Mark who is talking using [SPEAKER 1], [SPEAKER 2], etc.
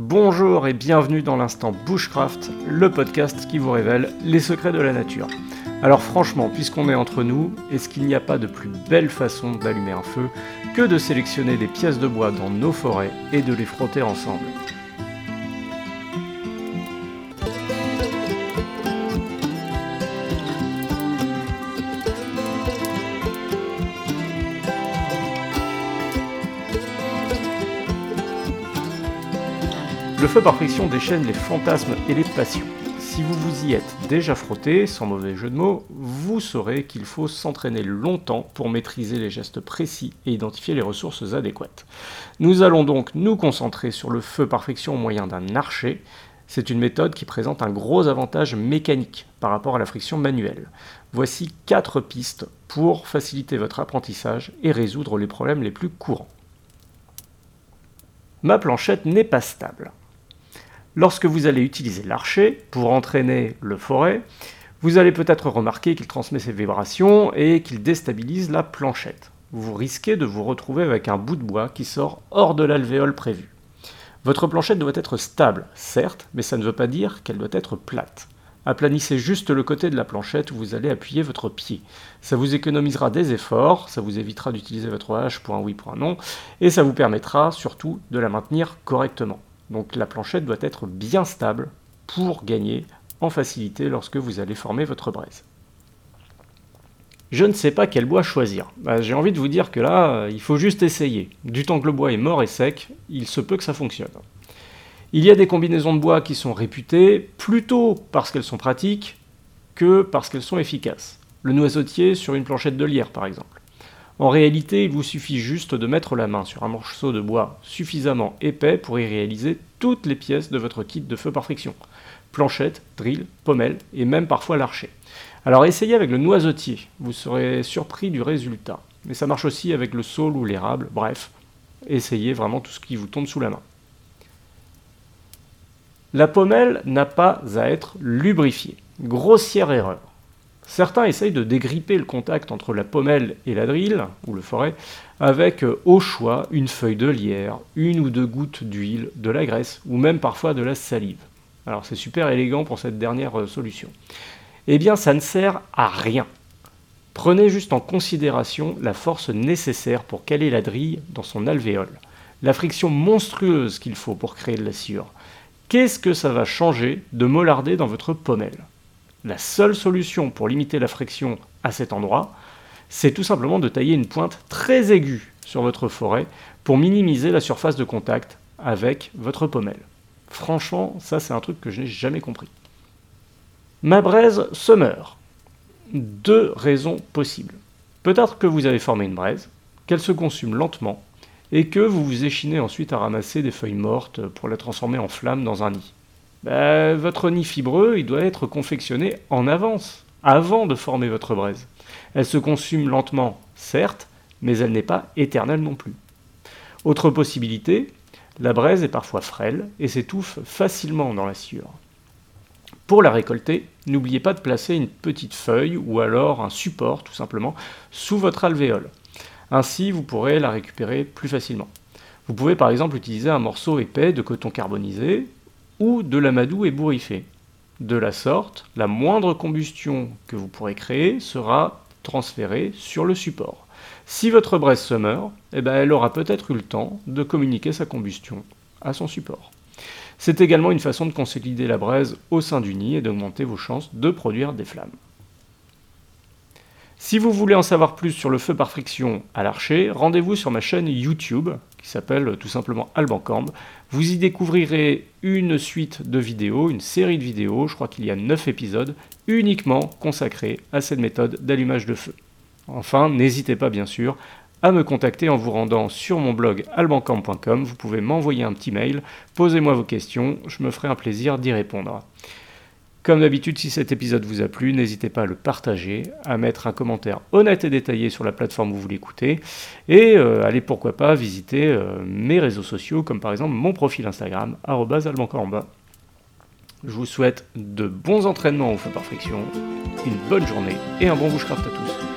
[SPEAKER 1] Bonjour et bienvenue dans l'instant Bushcraft, le podcast qui vous révèle les secrets de la nature. Alors franchement, puisqu'on est entre nous, est-ce qu'il n'y a pas de plus belle façon d'allumer un feu que de sélectionner des pièces de bois dans nos forêts et de les frotter ensemble? Le feu par friction déchaîne les fantasmes et les passions. Si vous vous y êtes déjà frotté, sans mauvais jeu de mots, vous saurez qu'il faut s'entraîner longtemps pour maîtriser les gestes précis et identifier les ressources adéquates. Nous allons donc nous concentrer sur le feu par friction au moyen d'un archer. C'est une méthode qui présente un gros avantage mécanique par rapport à la friction manuelle. Voici quatre pistes pour faciliter votre apprentissage et résoudre les problèmes les plus courants. Ma planchette n'est pas stable. Lorsque vous allez utiliser l'archer pour entraîner le forêt, vous allez peut-être remarquer qu'il transmet ses vibrations et qu'il déstabilise la planchette. Vous risquez de vous retrouver avec un bout de bois qui sort hors de l'alvéole prévu. Votre planchette doit être stable, certes, mais ça ne veut pas dire qu'elle doit être plate. Aplanissez juste le côté de la planchette où vous allez appuyer votre pied. Ça vous économisera des efforts, ça vous évitera d'utiliser votre hache pour un oui, pour un non, et ça vous permettra surtout de la maintenir correctement. Donc la planchette doit être bien stable pour gagner en facilité lorsque vous allez former votre braise. Je ne sais pas quel bois choisir. Bah, j'ai envie de vous dire que là, euh, il faut juste essayer. Du temps que le bois est mort et sec, il se peut que ça fonctionne. Il y a des combinaisons de bois qui sont réputées plutôt parce qu'elles sont pratiques que parce qu'elles sont efficaces. Le noisetier sur une planchette de lierre par exemple. En réalité, il vous suffit juste de mettre la main sur un morceau de bois suffisamment épais pour y réaliser toutes les pièces de votre kit de feu par friction. Planchette, drill, pommelle et même parfois l'archer. Alors essayez avec le noisetier, vous serez surpris du résultat. Mais ça marche aussi avec le saule ou l'érable, bref, essayez vraiment tout ce qui vous tombe sous la main. La pommelle n'a pas à être lubrifiée. Grossière erreur. Certains essayent de dégripper le contact entre la pommelle et la drille, ou le forêt, avec euh, au choix une feuille de lierre, une ou deux gouttes d'huile, de la graisse, ou même parfois de la salive. Alors c'est super élégant pour cette dernière euh, solution. Eh bien ça ne sert à rien. Prenez juste en considération la force nécessaire pour caler la drille dans son alvéole, la friction monstrueuse qu'il faut pour créer de la sciure. Qu'est-ce que ça va changer de mollarder dans votre pommelle? La seule solution pour limiter la friction à cet endroit, c'est tout simplement de tailler une pointe très aiguë sur votre forêt pour minimiser la surface de contact avec votre pommelle. Franchement, ça c'est un truc que je n'ai jamais compris. Ma braise se meurt. Deux raisons possibles. Peut-être que vous avez formé une braise, qu'elle se consume lentement, et que vous vous échinez ensuite à ramasser des feuilles mortes pour la transformer en flamme dans un nid. Ben, votre nid fibreux, doit être confectionné en avance, avant de former votre braise. Elle se consume lentement, certes, mais elle n'est pas éternelle non plus. Autre possibilité, la braise est parfois frêle et s'étouffe facilement dans la sciure. Pour la récolter, n'oubliez pas de placer une petite feuille ou alors un support tout simplement sous votre alvéole. Ainsi, vous pourrez la récupérer plus facilement. Vous pouvez par exemple utiliser un morceau épais de coton carbonisé ou de l'amadou ébouriffé. De la sorte, la moindre combustion que vous pourrez créer sera transférée sur le support. Si votre braise se meurt, eh ben, elle aura peut-être eu le temps de communiquer sa combustion à son support. C'est également une façon de consolider la braise au sein du nid et d'augmenter vos chances de produire des flammes. Si vous voulez en savoir plus sur le feu par friction à l'archer, rendez-vous sur ma chaîne YouTube qui s'appelle tout simplement Albancambe. Vous y découvrirez une suite de vidéos, une série de vidéos, je crois qu'il y a 9 épisodes, uniquement consacrés à cette méthode d'allumage de feu. Enfin, n'hésitez pas bien sûr à me contacter en vous rendant sur mon blog albancambe.com. Vous pouvez m'envoyer un petit mail, posez-moi vos questions, je me ferai un plaisir d'y répondre. Comme d'habitude, si cet épisode vous a plu, n'hésitez pas à le partager, à mettre un commentaire honnête et détaillé sur la plateforme où vous l'écoutez, et euh, allez pourquoi pas visiter euh, mes réseaux sociaux, comme par exemple mon profil Instagram, albancorba. Je vous souhaite de bons entraînements au feu par friction, une bonne journée et un bon bushcraft à tous.